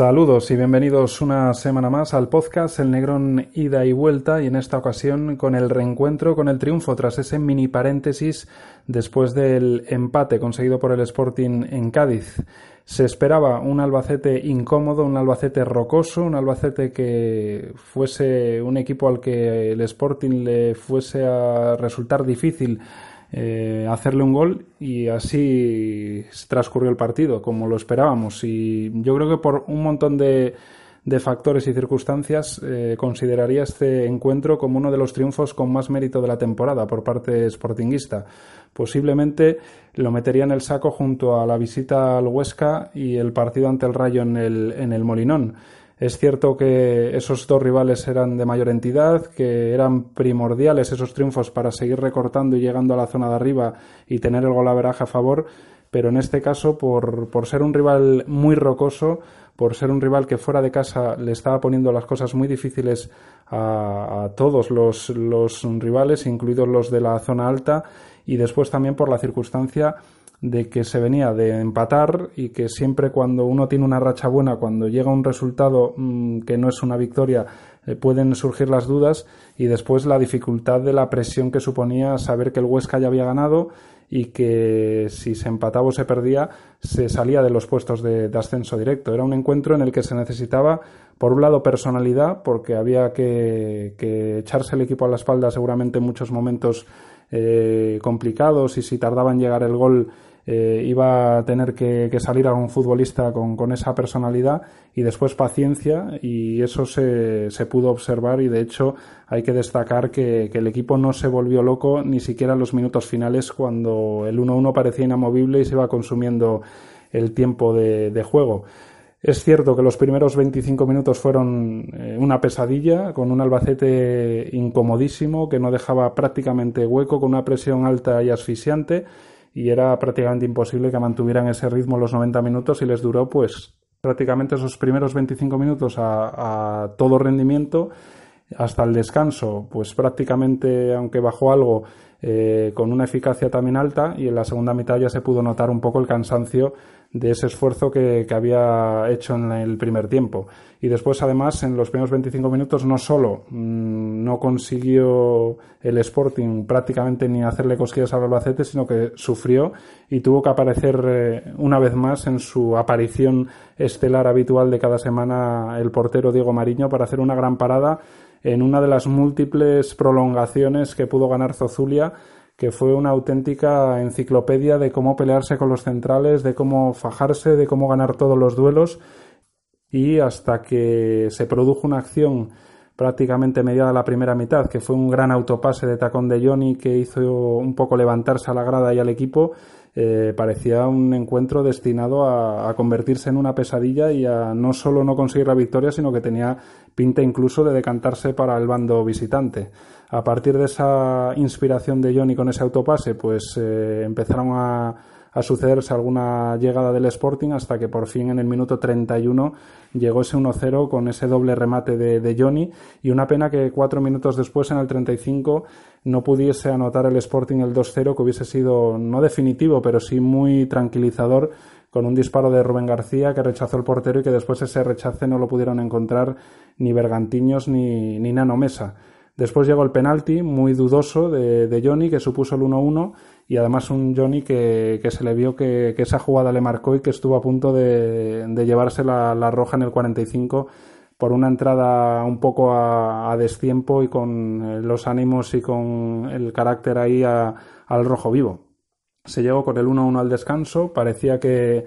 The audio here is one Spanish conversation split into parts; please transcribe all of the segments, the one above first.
Saludos y bienvenidos una semana más al podcast El Negrón Ida y Vuelta y en esta ocasión con el reencuentro con el triunfo tras ese mini paréntesis después del empate conseguido por el Sporting en Cádiz. Se esperaba un Albacete incómodo, un Albacete rocoso, un Albacete que fuese un equipo al que el Sporting le fuese a resultar difícil eh, hacerle un gol y así transcurrió el partido, como lo esperábamos. Y yo creo que por un montón de, de factores y circunstancias eh, consideraría este encuentro como uno de los triunfos con más mérito de la temporada por parte sportinguista. Posiblemente lo metería en el saco junto a la visita al Huesca y el partido ante el Rayo en el, en el Molinón. Es cierto que esos dos rivales eran de mayor entidad, que eran primordiales esos triunfos para seguir recortando y llegando a la zona de arriba y tener el golaveraje a favor, pero en este caso, por, por ser un rival muy rocoso, por ser un rival que fuera de casa le estaba poniendo las cosas muy difíciles a, a todos los, los rivales, incluidos los de la zona alta, y después también por la circunstancia de que se venía de empatar y que siempre cuando uno tiene una racha buena, cuando llega un resultado mm, que no es una victoria, eh, pueden surgir las dudas y después la dificultad de la presión que suponía saber que el Huesca ya había ganado y que si se empataba o se perdía se salía de los puestos de, ascenso directo. Era un encuentro en el que se necesitaba, por un lado, personalidad, porque había que, que echarse el equipo a la espalda seguramente en muchos momentos eh, complicados y si tardaba en llegar el gol eh, iba a tener que, salir a un futbolista con, con, esa personalidad y después paciencia y eso se, se pudo observar y de hecho hay que destacar que, que, el equipo no se volvió loco ni siquiera en los minutos finales cuando el 1-1 parecía inamovible y se iba consumiendo el tiempo de, de juego. Es cierto que los primeros 25 minutos fueron eh, una pesadilla, con un Albacete incomodísimo, que no dejaba prácticamente hueco, con una presión alta y asfixiante, y era prácticamente imposible que mantuvieran ese ritmo los 90 minutos y les duró pues prácticamente esos primeros 25 minutos a, a todo rendimiento hasta el descanso, pues prácticamente, aunque bajó algo, eh, con una eficacia también alta y en la segunda mitad ya se pudo notar un poco el cansancio de ese esfuerzo que, que, había hecho en el primer tiempo. Y después, además, en los primeros 25 minutos no solo mmm, no consiguió el Sporting prácticamente ni hacerle cosquillas al Albacete, sino que sufrió y tuvo que aparecer eh, una vez más en su aparición estelar habitual de cada semana el portero Diego Mariño para hacer una gran parada en una de las múltiples prolongaciones que pudo ganar Zozulia, que fue una auténtica enciclopedia de cómo pelearse con los centrales, de cómo fajarse, de cómo ganar todos los duelos. Y hasta que se produjo una acción prácticamente mediada la primera mitad, que fue un gran autopase de tacón de Johnny que hizo un poco levantarse a la grada y al equipo, eh, parecía un encuentro destinado a, convertirse en una pesadilla y a no solo no conseguir la victoria, sino que tenía pinta incluso de decantarse para el bando visitante. A partir de esa inspiración de Johnny con ese autopase, pues eh, empezaron a a sucederse alguna llegada del Sporting hasta que por fin en el minuto 31 llegó ese 1-0 con ese doble remate de, Johnny y una pena que cuatro minutos después en el 35 no pudiese anotar el Sporting el 2-0 que hubiese sido no definitivo pero sí muy tranquilizador con un disparo de Rubén García que rechazó el portero y que después ese rechace no lo pudieron encontrar ni Bergantiños ni, ni Nano Mesa. Después llegó el penalti muy dudoso de, de Johnny que supuso el 1-1 y además un Johnny que, que se le vio que, que, esa jugada le marcó y que estuvo a punto de, de llevarse la, la, roja en el 45 por una entrada un poco a, a destiempo y con eh, los ánimos y con el carácter ahí a, al rojo vivo. Se llegó con el 1-1 al descanso, parecía que,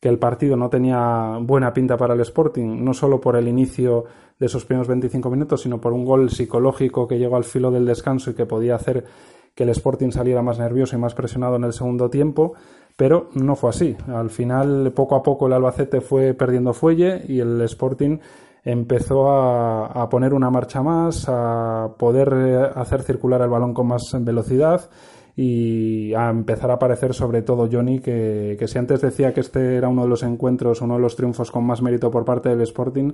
que el partido no tenía buena pinta para el Sporting, no solo por el inicio de esos primeros 25 minutos, sino por un gol psicológico que llegó al filo del descanso y que podía hacer que el Sporting saliera más nervioso y más presionado en el segundo tiempo, pero no fue así. Al final, poco a poco, el Albacete fue perdiendo fuelle y el Sporting empezó a, a poner una marcha más, a poder eh, hacer circular el balón con más velocidad y a empezar a aparecer sobre todo Johnny, que, que, si antes decía que este era uno de los encuentros, uno de los triunfos con más mérito por parte del Sporting,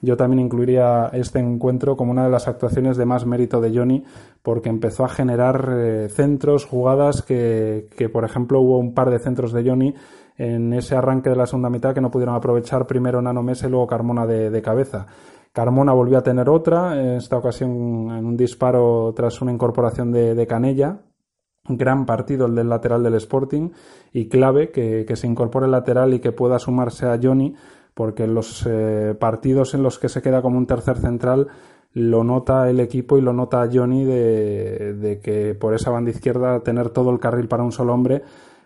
yo también incluiría este encuentro como una de las actuaciones de más mérito de Johnny, porque empezó a generar eh, centros, jugadas que, que, por ejemplo, hubo un par de centros de Johnny en ese arranque de la segunda mitad que no pudieron aprovechar primero Nano Mesa y luego Carmona de, cabeza. Carmona volvió a tener otra, en esta ocasión en un disparo tras una incorporación de, Canella. Gran partido el del lateral del Sporting y clave que, se incorpore el lateral y que pueda sumarse a Johnny porque en los eh, partidos en los que se queda como un tercer central lo nota el equipo y lo nota Johnny de, de, que por esa banda izquierda tener todo el carril para un solo hombre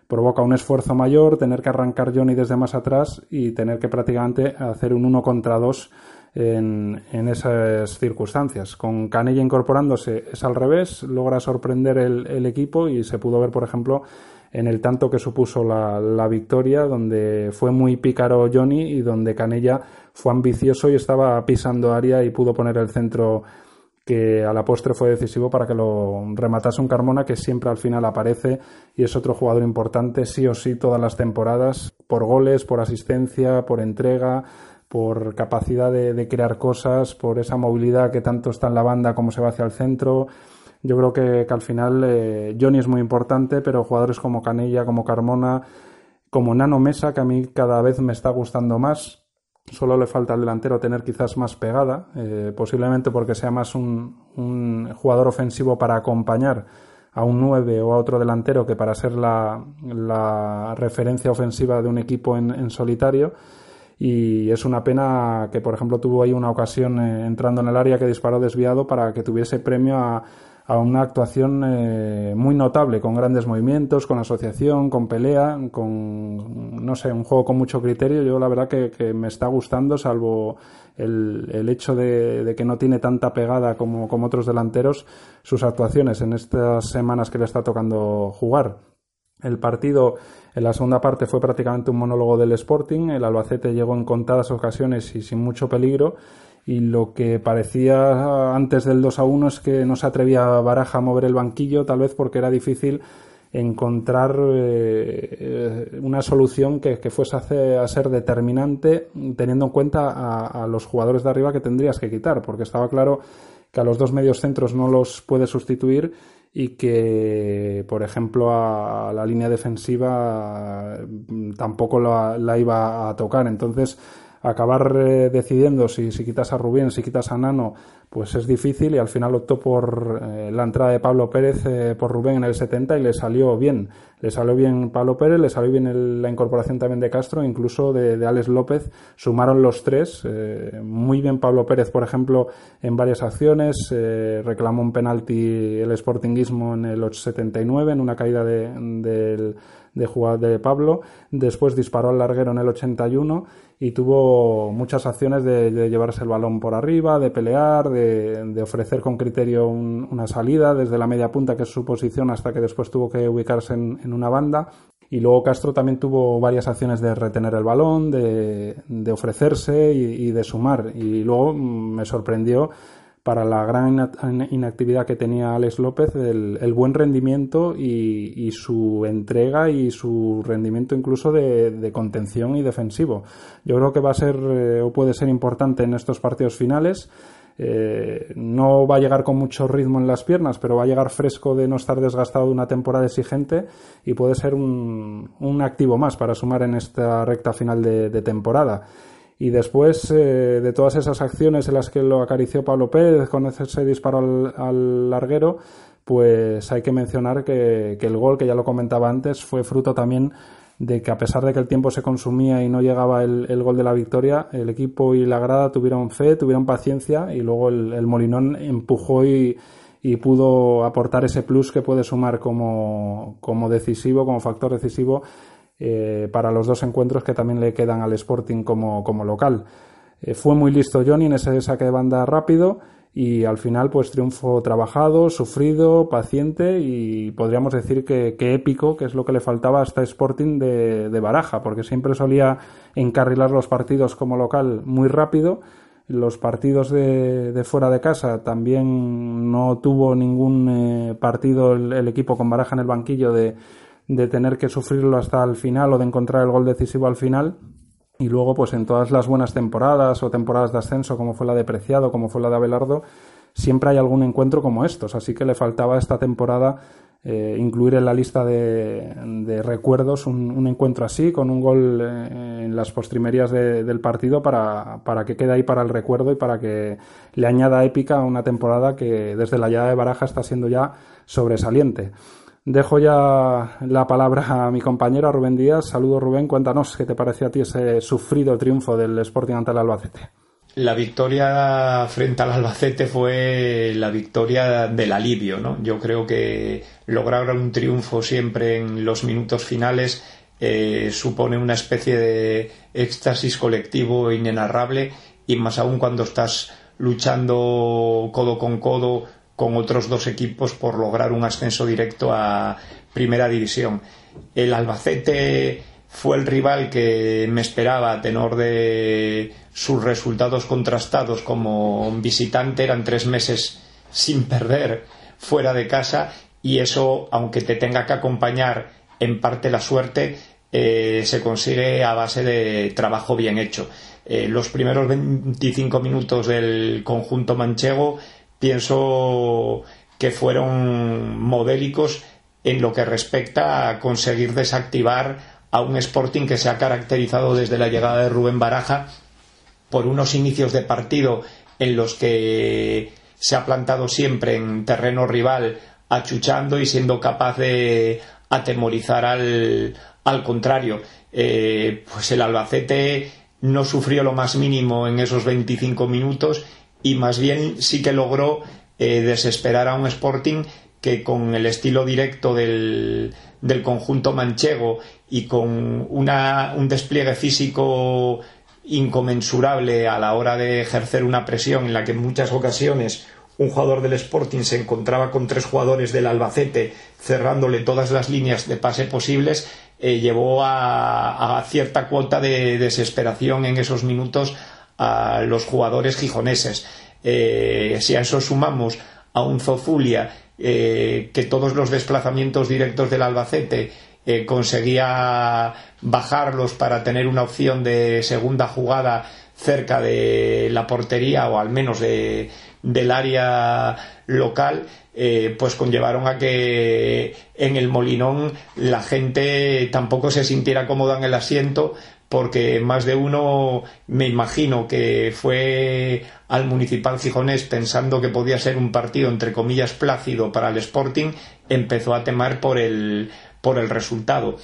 provoca un esfuerzo mayor, tener que arrancar Johnny desde más atrás y tener que prácticamente hacer un uno contra dos en, esas circunstancias. Con Canella incorporándose es al revés, logra sorprender el, el equipo y se pudo ver, por ejemplo, en el tanto que supuso la, la, victoria, donde fue muy pícaro Johnny y donde Canella fue ambicioso y estaba pisando área y pudo poner el centro que a la postre fue decisivo para que lo rematase un Carmona que siempre al final aparece y es otro jugador importante sí o sí todas las temporadas por goles, por asistencia, por entrega, por capacidad de, crear cosas, por esa movilidad que tanto está en la banda como se va hacia el centro. Yo creo que, al final eh, Johnny es muy importante, pero jugadores como Canella, como Carmona, como Nano Mesa, que a mí cada vez me está gustando más. Solo le falta al delantero tener quizás más pegada, eh, posiblemente porque sea más un, jugador ofensivo para acompañar a un 9 o a otro delantero que para ser la, referencia ofensiva de un equipo en solitario y es una pena que, por ejemplo, tuvo ahí una ocasión eh, entrando en el área que disparó desviado para que tuviese premio a, una actuación eh, muy notable, con grandes movimientos, con asociación, con pelea, con, no sé, un juego con mucho criterio. Yo la verdad que, me está gustando, salvo el, hecho de, que no tiene tanta pegada como otros delanteros, sus actuaciones en estas semanas que le está tocando jugar. El partido en la segunda parte fue prácticamente un monólogo del Sporting. El Albacete llegó en contadas ocasiones y sin mucho peligro. Y lo que parecía antes del 2 a 1 es que no se atrevía Baraja a mover el banquillo, tal vez porque era difícil encontrar eh, una solución que, fuese a, ser determinante teniendo en cuenta a, a, los jugadores de arriba que tendrías que quitar, porque estaba claro que a los dos medios centros no los puede sustituir y que, por ejemplo, a, la línea defensiva mm, tampoco la, la, iba a tocar. Entonces, acabar eh, decidiendo si, si, quitas a Rubén, si quitas a Nano, pues es difícil y al final optó por eh, la entrada de Pablo Pérez eh, por Rubén en el 70 y le salió bien. Le salió bien Pablo Pérez, le salió bien la incorporación también de Castro, incluso de, de Alex López. Sumaron los tres. muy bien Pablo Pérez, por ejemplo, en varias acciones. reclamó un penalti el Sportingismo en el 79 en una caída de, del de jugar de Pablo. Después disparó al larguero en el 81 y tuvo muchas acciones de, llevarse el balón por arriba, de pelear, de, ofrecer con criterio una salida desde la media punta, que es su posición, hasta que después tuvo que ubicarse en, una banda. Y luego Castro también tuvo varias acciones de retener el balón, de, ofrecerse y, de sumar. Y luego mm, me sorprendió para la gran inactividad que tenía Alex López, el, buen rendimiento y, su entrega y su rendimiento incluso de, contención y defensivo. Yo creo que va a ser eh, o puede ser importante en estos partidos finales. Eh, no va a llegar con mucho ritmo en las piernas, pero va a llegar fresco de no estar desgastado de una temporada exigente y puede ser un, activo más para sumar en esta recta final de temporada. Y después eh, de todas esas acciones en las que lo acarició Pablo Pérez con ese disparo al, larguero, pues hay que mencionar que, el gol, que ya lo comentaba antes, fue fruto también de que a pesar de que el tiempo se consumía y no llegaba el, gol de la victoria, el equipo y la grada tuvieron fe, tuvieron paciencia y luego el, Molinón empujó y, y, pudo aportar ese plus que puede sumar como, como decisivo, como factor decisivo eh, para los dos encuentros que también le quedan al Sporting como, como local. Eh, fue muy listo Johnny en ese saque de banda rápido y al final pues triunfo trabajado, sufrido, paciente y podríamos decir que, épico, que es lo que le faltaba a este Sporting de, de, Baraja, porque siempre solía encarrilar los partidos como local muy rápido. Los partidos de, de fuera de casa también no tuvo ningún eh, partido el, equipo con Baraja en el banquillo de, de tener que sufrirlo hasta el final o de encontrar el gol decisivo al final. Y luego, pues en todas las buenas temporadas o temporadas de ascenso, como fue la de Preciado, como fue la de Abelardo, siempre hay algún encuentro como estos, así que le faltaba esta temporada eh, incluir en la lista de, recuerdos un, encuentro así, con un gol eh, en las postrimerías del partido para, para, que quede ahí para el recuerdo y para que le añada épica a una temporada que desde la llegada de Baraja está siendo ya sobresaliente. Dejo ya la palabra a mi compañero Rubén Díaz. Saludos Rubén, cuéntanos qué te parece a ti ese sufrido triunfo del Sporting ante el Albacete. La victoria frente al Albacete fue la victoria del alivio, ¿no? Yo creo que lograr un triunfo siempre en los minutos finales eh, supone una especie de éxtasis colectivo inenarrable y más aún cuando estás luchando codo con codo con otros dos equipos por lograr un ascenso directo a Primera División. El Albacete fue el rival que me esperaba a tenor de sus resultados contrastados como visitante. Eran tres meses sin perder fuera de casa y eso, aunque te tenga que acompañar en parte la suerte, eh, se consigue a base de trabajo bien hecho. Eh, los primeros 25 minutos del conjunto manchego pienso que fueron modélicos en lo que respecta a conseguir desactivar a un Sporting que se ha caracterizado desde la llegada de Rubén Baraja por unos inicios de partido en los que se ha plantado siempre en terreno rival achuchando y siendo capaz de atemorizar al, al contrario. Eh, pues el Albacete no sufrió lo más mínimo en esos 25 minutos y más bien sí que logró eh, desesperar a un Sporting que con el estilo directo del, del conjunto manchego y con una, un despliegue físico inconmensurable a la hora de ejercer una presión en la que en muchas ocasiones un jugador del Sporting se encontraba con tres jugadores del Albacete cerrándole todas las líneas de pase posibles, eh, llevó a, a, cierta cuota de desesperación en esos minutos a los jugadores gijoneses. Eh, si a eso sumamos a un Zozulia eh, que todos los desplazamientos directos del Albacete eh, conseguía bajarlos para tener una opción de segunda jugada cerca de la portería o al menos de, del área local, pues conllevaron a que en el Molinón la gente tampoco se sintiera cómoda en el asiento porque más de uno me imagino que fue al municipal gijonés pensando que podía ser un partido entre comillas plácido para el Sporting, empezó a temar por el, por el resultado.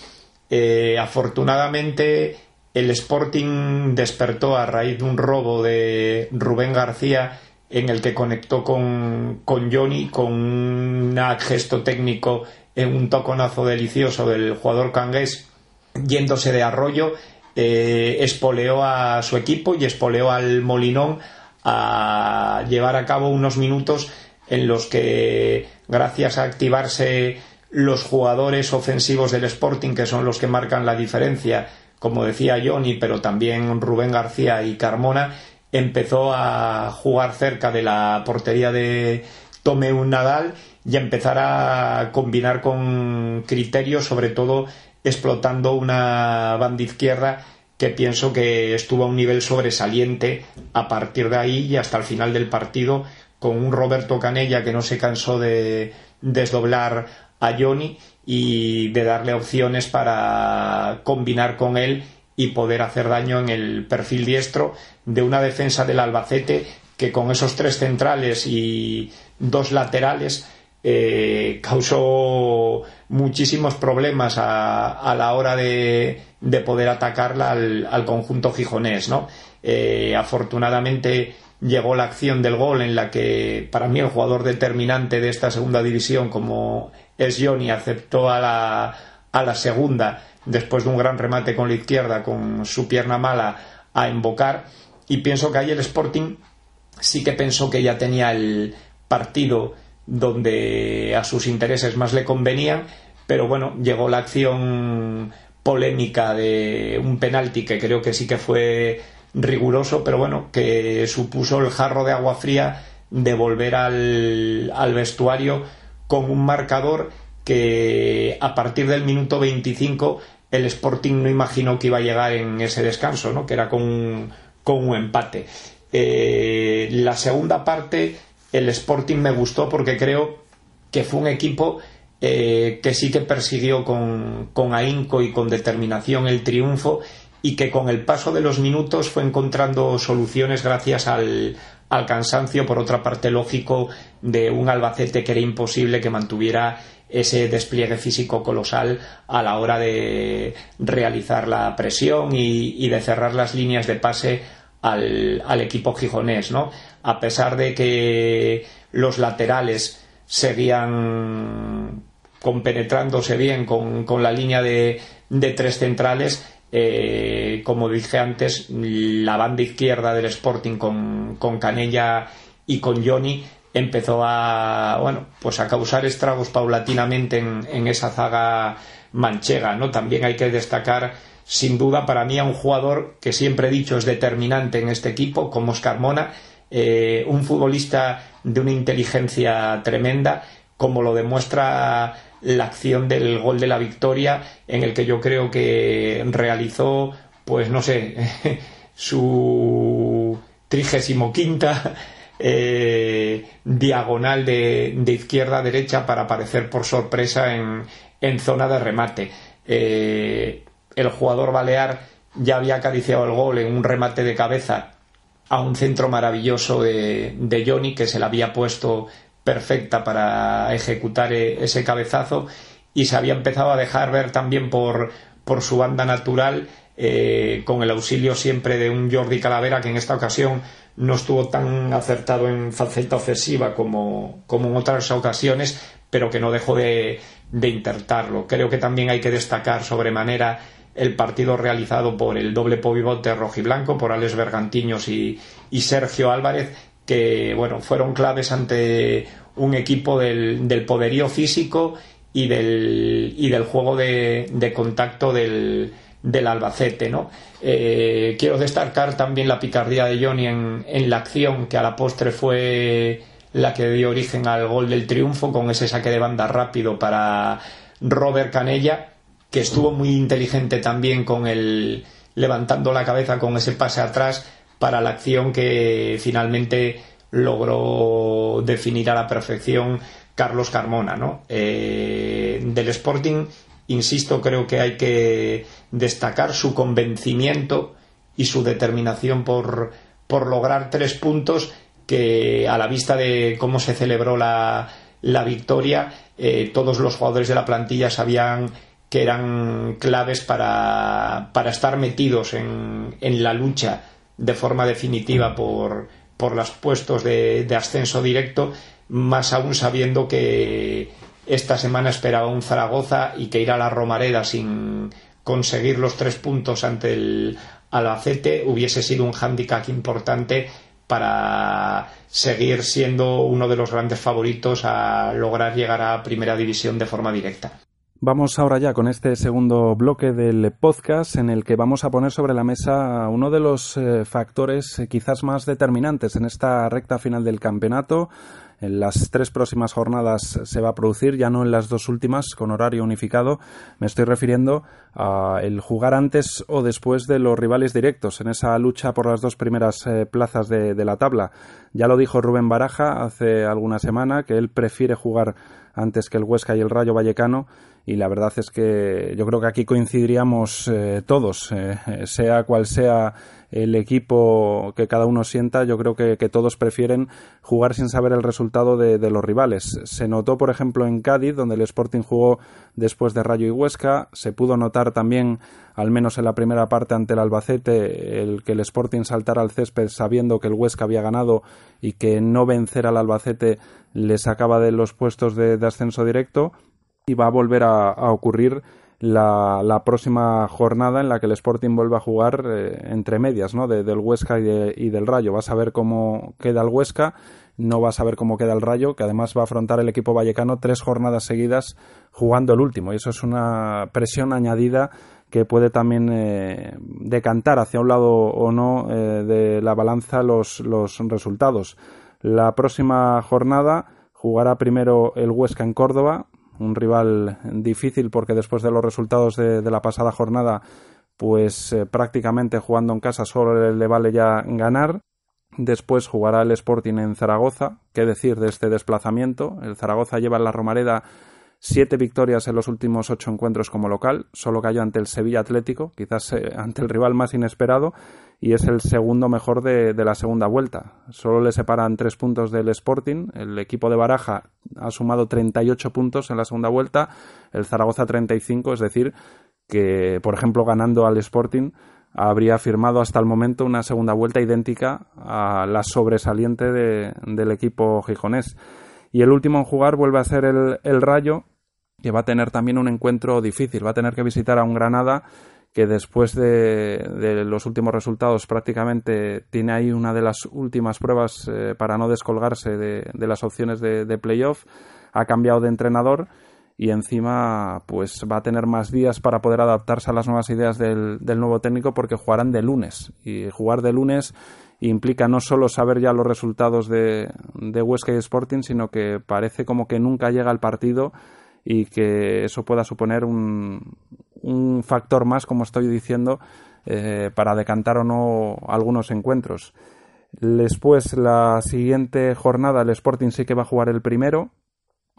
Eh, afortunadamente el Sporting despertó a raíz de un robo de Rubén García en el que conectó con, con Johnny con un gesto técnico en un toconazo delicioso del jugador cangués yéndose de arroyo eh, espoleó a su equipo y espoleó al Molinón a llevar a cabo unos minutos en los que, gracias a activarse los jugadores ofensivos del Sporting, que son los que marcan la diferencia, como decía Johnny, pero también Rubén García y Carmona, empezó a jugar cerca de la portería de Tomeu Nadal y a empezar a combinar con criterios, sobre todo explotando una banda izquierda que pienso que estuvo a un nivel sobresaliente a partir de ahí y hasta el final del partido con un Roberto Canella que no se cansó de desdoblar a Johnny y de darle opciones para combinar con él y poder hacer daño en el perfil diestro de una defensa del Albacete que con esos tres centrales y dos laterales eh, causó muchísimos problemas a, la hora de, poder atacarla al, conjunto gijonés, ¿no? Eh, afortunadamente llegó la acción del gol en la que para mí el jugador determinante de esta segunda división como es Johnny aceptó a la, a la segunda después de un gran remate con la izquierda con su pierna mala a invocar y pienso que ahí el Sporting sí que pensó que ya tenía el partido donde a sus intereses más le convenían, pero bueno, llegó la acción polémica de un penalti que creo que sí que fue riguroso, pero bueno, que supuso el jarro de agua fría de volver al, al vestuario con un marcador que a partir del minuto 25 el Sporting no imaginó que iba a llegar en ese descanso, ¿no? que era con, con un empate. Eh, la segunda parte el Sporting me gustó porque creo que fue un equipo eh, que sí que persiguió con, con ahínco y con determinación el triunfo y que con el paso de los minutos fue encontrando soluciones gracias al, al cansancio, por otra parte lógico, de un Albacete que era imposible que mantuviera ese despliegue físico colosal a la hora de realizar la presión y, de cerrar las líneas de pase al, al, equipo gijonés, ¿no? A pesar de que los laterales seguían compenetrándose bien con, con la línea de, de tres centrales, eh, como dije antes, la banda izquierda del Sporting con, con Canella y con Johnny empezó a bueno pues a causar estragos paulatinamente en, en, esa zaga manchega no también hay que destacar sin duda para mí a un jugador que siempre he dicho es determinante en este equipo como Oscar Mona eh, un futbolista de una inteligencia tremenda como lo demuestra la acción del gol de la victoria en el que yo creo que realizó pues no sé su trigésimo quinta eh, diagonal de, izquierda a derecha para aparecer por sorpresa en, zona de remate. Eh, el jugador balear ya había acariciado el gol en un remate de cabeza a un centro maravilloso de, de Johnny que se le había puesto perfecta para ejecutar e, ese cabezazo y se había empezado a dejar ver también por, por su banda natural eh, con el auxilio siempre de un Jordi Calavera que en esta ocasión no estuvo tan acertado en faceta ofensiva como, como en otras ocasiones, pero que no dejó de, de intentarlo. Creo que también hay que destacar sobremanera el partido realizado por el doble pobivote rojiblanco, por Alex Bergantiños y, Sergio Álvarez, que bueno, fueron claves ante un equipo del, del poderío físico y del, y del juego de, contacto del, del Albacete, ¿no? Eh, quiero destacar también la picardía de Johnny en, en, la acción que a la postre fue la que dio origen al gol del triunfo con ese saque de banda rápido para Robert Canella que estuvo muy inteligente también con el levantando la cabeza con ese pase atrás para la acción que finalmente logró definir a la perfección Carlos Carmona, ¿no? Eh, del Sporting, insisto, creo que hay que destacar su convencimiento y su determinación por, por lograr tres puntos que a la vista de cómo se celebró la, la victoria, eh, todos los jugadores de la plantilla sabían que eran claves para, para estar metidos en, en la lucha de forma definitiva por, por los puestos de, ascenso directo, más aún sabiendo que esta semana esperaba un Zaragoza y que ir a la Romareda sin conseguir los tres puntos ante el Albacete hubiese sido un hándicap importante para seguir siendo uno de los grandes favoritos a lograr llegar a primera división de forma directa. Vamos ahora ya con este segundo bloque del podcast en el que vamos a poner sobre la mesa uno de los eh, factores eh, quizás más determinantes en esta recta final del campeonato. En las tres próximas jornadas se va a producir, ya no en las dos últimas con horario unificado. Me estoy refiriendo a el jugar antes o después de los rivales directos en esa lucha por las dos primeras eh, plazas de, de la tabla. Ya lo dijo Rubén Baraja hace alguna semana que él prefiere jugar antes que el Huesca y el Rayo Vallecano y la verdad es que yo creo que aquí coincidiríamos eh, todos, eh, sea cual sea el equipo que cada uno sienta, yo creo que, todos prefieren jugar sin saber el resultado de, los rivales. Se notó, por ejemplo, en Cádiz, donde el Sporting jugó después de Rayo y Huesca, se pudo notar también, al menos en la primera parte ante el Albacete, el que el Sporting saltara al césped sabiendo que el Huesca había ganado y que no vencer al Albacete le sacaba de los puestos de ascenso directo y va a volver a, ocurrir la, próxima jornada en la que el Sporting vuelva a jugar eh, entre medias, ¿no? del Huesca y, del Rayo. Vas a ver cómo queda el Huesca, no vas a ver cómo queda el Rayo, que además va a afrontar el equipo vallecano tres jornadas seguidas jugando el último. Y eso es una presión añadida que puede también eh, decantar hacia un lado o no eh, de la balanza los resultados. La próxima jornada jugará primero el Huesca en Córdoba, un rival difícil porque después de los resultados de, la pasada jornada, pues eh, prácticamente jugando en casa solo le, vale ya ganar. Después jugará el Sporting en Zaragoza. ¿Qué decir de este desplazamiento? El Zaragoza lleva en la Romareda siete victorias en los últimos ocho encuentros como local, solo cayó ante el Sevilla Atlético, quizás eh, ante el rival más inesperado, y es el segundo mejor de, la segunda vuelta. Solo le separan tres puntos del Sporting. El equipo de Baraja ha sumado 38 puntos en la segunda vuelta, el Zaragoza 35, es decir, que, por ejemplo, ganando al Sporting, habría firmado hasta el momento una segunda vuelta idéntica a la sobresaliente del equipo gijonés. Y el último en jugar vuelve a ser el, el Rayo, que va a tener también un encuentro difícil. Va a tener que visitar a un Granada que después de, los últimos resultados prácticamente tiene ahí una de las últimas pruebas eh, para no descolgarse de, las opciones de, de, playoff. Ha cambiado de entrenador y encima pues va a tener más días para poder adaptarse a las nuevas ideas del, nuevo técnico porque jugarán de lunes y jugar de lunes implica no solo saber ya los resultados de, de Huesca y Sporting sino que parece como que nunca llega el partido y que eso pueda suponer un, un factor más, como estoy diciendo, eh, para decantar o no algunos encuentros. Después, la siguiente jornada, el Sporting sí que va a jugar el primero.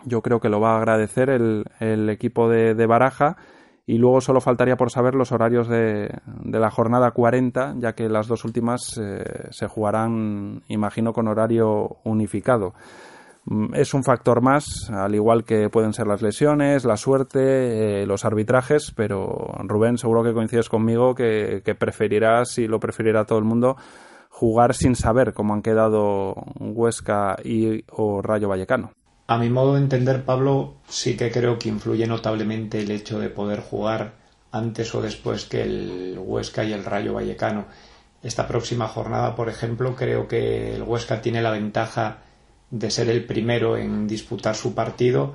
Yo creo que lo va a agradecer el, el equipo de, de, Baraja. Y luego solo faltaría por saber los horarios de, de la jornada 40, ya que las dos últimas eh, se jugarán, imagino, con horario unificado. Mm, es un factor más, al igual que pueden ser las lesiones, la suerte, eh, los arbitrajes, pero Rubén, seguro que coincides conmigo que, preferirás, y lo preferirá todo el mundo, jugar sin saber cómo han quedado Huesca y o Rayo Vallecano. A mi modo de entender, Pablo, sí que creo que influye notablemente el hecho de poder jugar antes o después que el Huesca y el Rayo Vallecano. Esta próxima jornada, por ejemplo, creo que el Huesca tiene la ventaja de ser el primero en disputar su partido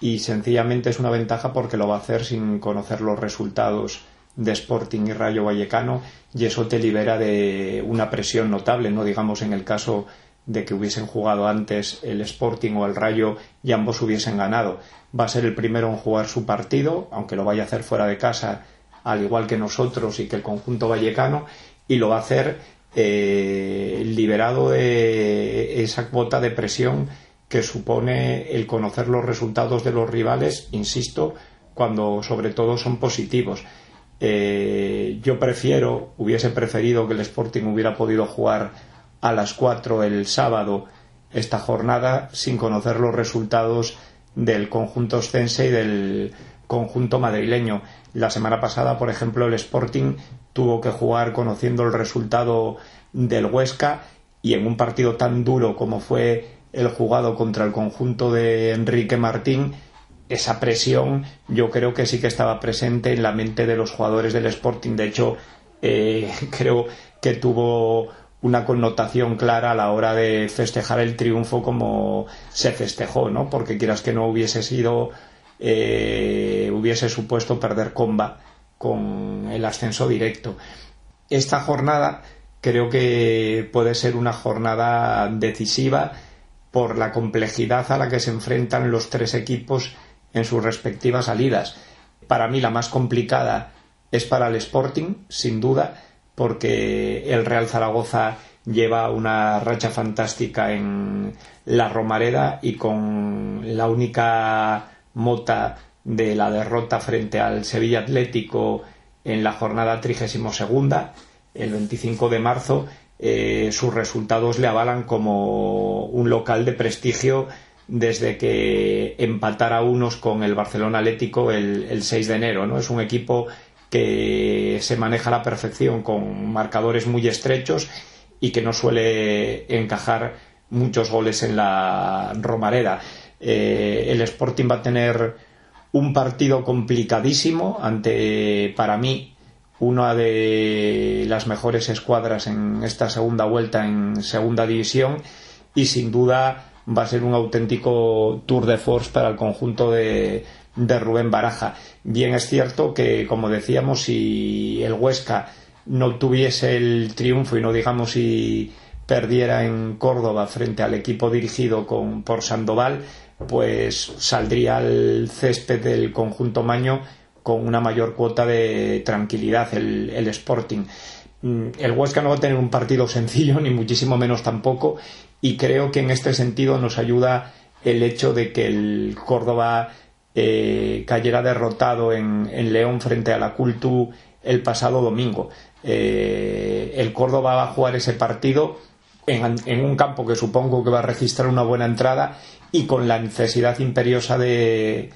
y sencillamente es una ventaja porque lo va a hacer sin conocer los resultados de Sporting y Rayo Vallecano y eso te libera de una presión notable, no digamos en el caso de que hubiesen jugado antes el Sporting o el Rayo y ambos hubiesen ganado. Va a ser el primero en jugar su partido, aunque lo vaya a hacer fuera de casa, al igual que nosotros y que el conjunto vallecano, y lo va a hacer eh, liberado de esa cuota de presión que supone el conocer los resultados de los rivales, insisto, cuando sobre todo son positivos. Eh, yo prefiero, hubiese preferido que el Sporting hubiera podido jugar a las 4 el sábado esta jornada sin conocer los resultados del conjunto ostense y del conjunto madrileño. La semana pasada, por ejemplo, el Sporting tuvo que jugar conociendo el resultado del Huesca y en un partido tan duro como fue el jugado contra el conjunto de Enrique Martín, esa presión yo creo que sí que estaba presente en la mente de los jugadores del Sporting. De hecho, eh, creo que tuvo una connotación clara a la hora de festejar el triunfo como se festejó, ¿no? Porque quieras que no hubiese sido, eh, hubiese supuesto perder comba con el ascenso directo. Esta jornada creo que puede ser una jornada decisiva por la complejidad a la que se enfrentan los tres equipos en sus respectivas salidas. Para mí la más complicada es para el Sporting, sin duda, porque el Real Zaragoza lleva una racha fantástica en la Romareda y con la única mota de la derrota frente al Sevilla Atlético en la jornada 32 el 25 de marzo, eh, sus resultados le avalan como un local de prestigio desde que empatara unos con el Barcelona Atlético el, 6 de enero. ¿no? Es un equipo que se maneja a la perfección con marcadores muy estrechos y que no suele encajar muchos goles en la Romareda. Eh, el Sporting va a tener un partido complicadísimo ante, para mí, una de las mejores escuadras en esta segunda vuelta en segunda división y sin duda va a ser un auténtico tour de force para el conjunto de, de Rubén Baraja. Bien es cierto que, como decíamos, si el Huesca no tuviese el triunfo y no digamos si perdiera en Córdoba frente al equipo dirigido con, por Sandoval, pues saldría al césped del conjunto Maño con una mayor cuota de tranquilidad el, Sporting. mm, el Huesca no va a tener un partido sencillo, ni muchísimo menos tampoco, y creo que en este sentido nos ayuda el hecho de que el Córdoba eh, cayera derrotado en, León frente a la Cultu el pasado domingo. Eh, el Córdoba va a jugar ese partido en, un campo que supongo que va a registrar una buena entrada y con la necesidad imperiosa de,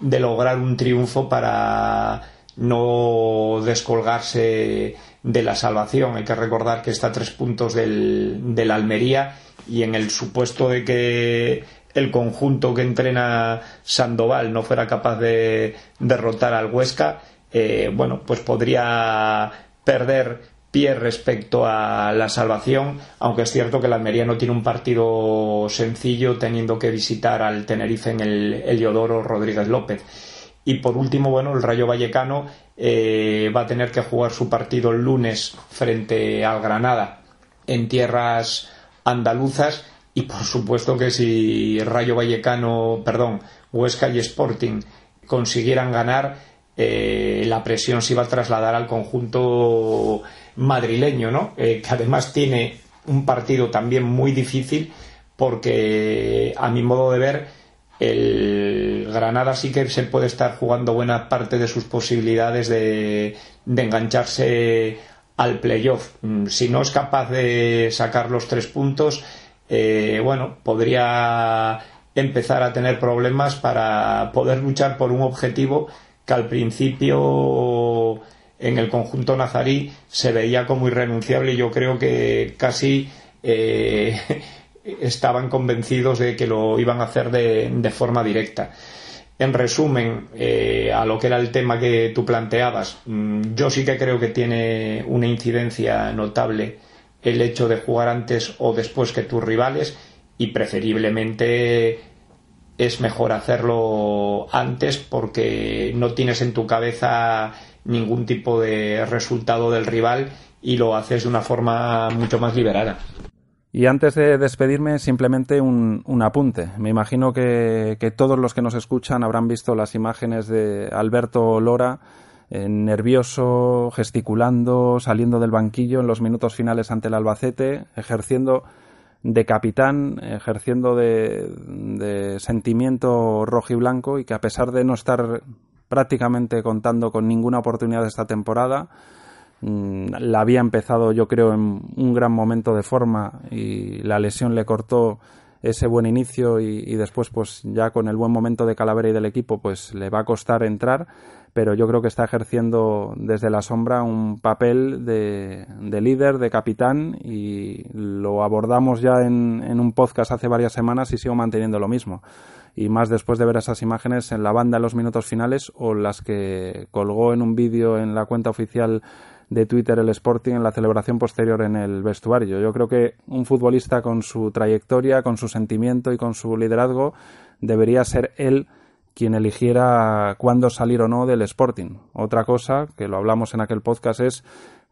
lograr un triunfo para no descolgarse de la salvación. Hay que recordar que está a tres puntos del, del Almería y en el supuesto de que el conjunto que entrena Sandoval no fuera capaz de derrotar al Huesca, eh, bueno, pues podría perder pie respecto a la salvación, aunque es cierto que la Almería no tiene un partido sencillo teniendo que visitar al Tenerife en el Heliodoro Rodríguez López. Y por último, bueno, el Rayo Vallecano eh, va a tener que jugar su partido el lunes frente al Granada en tierras andaluzas y por supuesto que si Rayo Vallecano, perdón, Huesca y Sporting consiguieran ganar, eh, la presión se iba a trasladar al conjunto madrileño, ¿no? Eh, que además tiene un partido también muy difícil porque a mi modo de ver el Granada sí que se puede estar jugando buena parte de sus posibilidades de, engancharse al playoff. Mm, si no es capaz de sacar los tres puntos, eh, bueno, podría empezar a tener problemas para poder luchar por un objetivo que al principio en el conjunto nazarí se veía como irrenunciable y yo creo que casi eh, estaban convencidos de que lo iban a hacer de, forma directa. En resumen, eh, a lo que era el tema que tú planteabas, mm, yo sí que creo que tiene una incidencia notable el hecho de jugar antes o después que tus rivales y preferiblemente es mejor hacerlo antes porque no tienes en tu cabeza ningún tipo de resultado del rival y lo haces de una forma mucho más liberada. Y antes de despedirme, simplemente un, apunte. Me imagino que, todos los que nos escuchan habrán visto las imágenes de Alberto Lora eh, nervioso, gesticulando, saliendo del banquillo en los minutos finales ante el Albacete, ejerciendo de capitán, ejerciendo de, sentimiento rojo y que a pesar de no estar prácticamente contando con ninguna oportunidad esta temporada, mm, la había empezado yo creo en un gran momento de forma y la lesión le cortó ese buen inicio y, después pues ya con el buen momento de Calavera y del equipo pues le va a costar entrar pero yo creo que está ejerciendo desde la sombra un papel de, líder, de capitán y lo abordamos ya en un podcast hace varias semanas y sigo manteniendo lo mismo. Y más después de ver esas imágenes en la banda en los minutos finales o las que colgó en un vídeo en la cuenta oficial de Twitter el Sporting en la celebración posterior en el vestuario. Yo creo que un futbolista con su trayectoria, con su sentimiento y con su liderazgo debería ser él quien eligiera cuándo salir o no del Sporting. Otra cosa, que lo hablamos en aquel podcast, es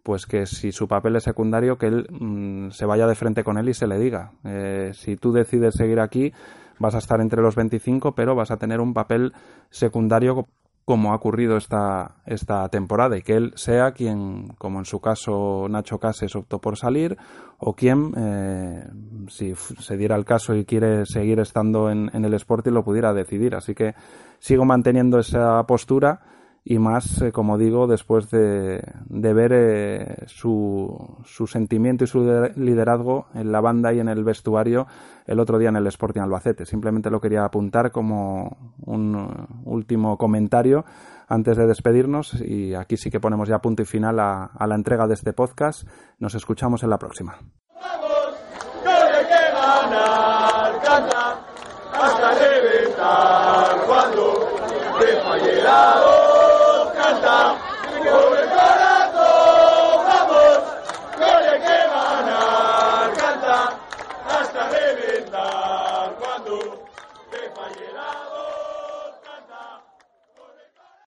pues que si su papel es secundario, que él mm, se vaya de frente con él y se le diga. Eh, si tú decides seguir aquí, vas a estar entre los 25, pero vas a tener un papel secundario como ha ocurrido esta, esta temporada y que él sea quien, como en su caso Nacho Cases optó por salir, o quien, eh, si se diera el caso y quiere seguir estando en, en el Sporting, lo pudiera decidir. Así que sigo manteniendo esa postura y más, eh, como digo, después de, de ver eh, su, su, sentimiento y su liderazgo en la banda y en el vestuario el otro día en el Sporting Albacete. Simplemente lo quería apuntar como un último comentario antes de despedirnos y aquí sí que ponemos ya punto y final a, la entrega de este podcast. Nos escuchamos en la próxima. Canta.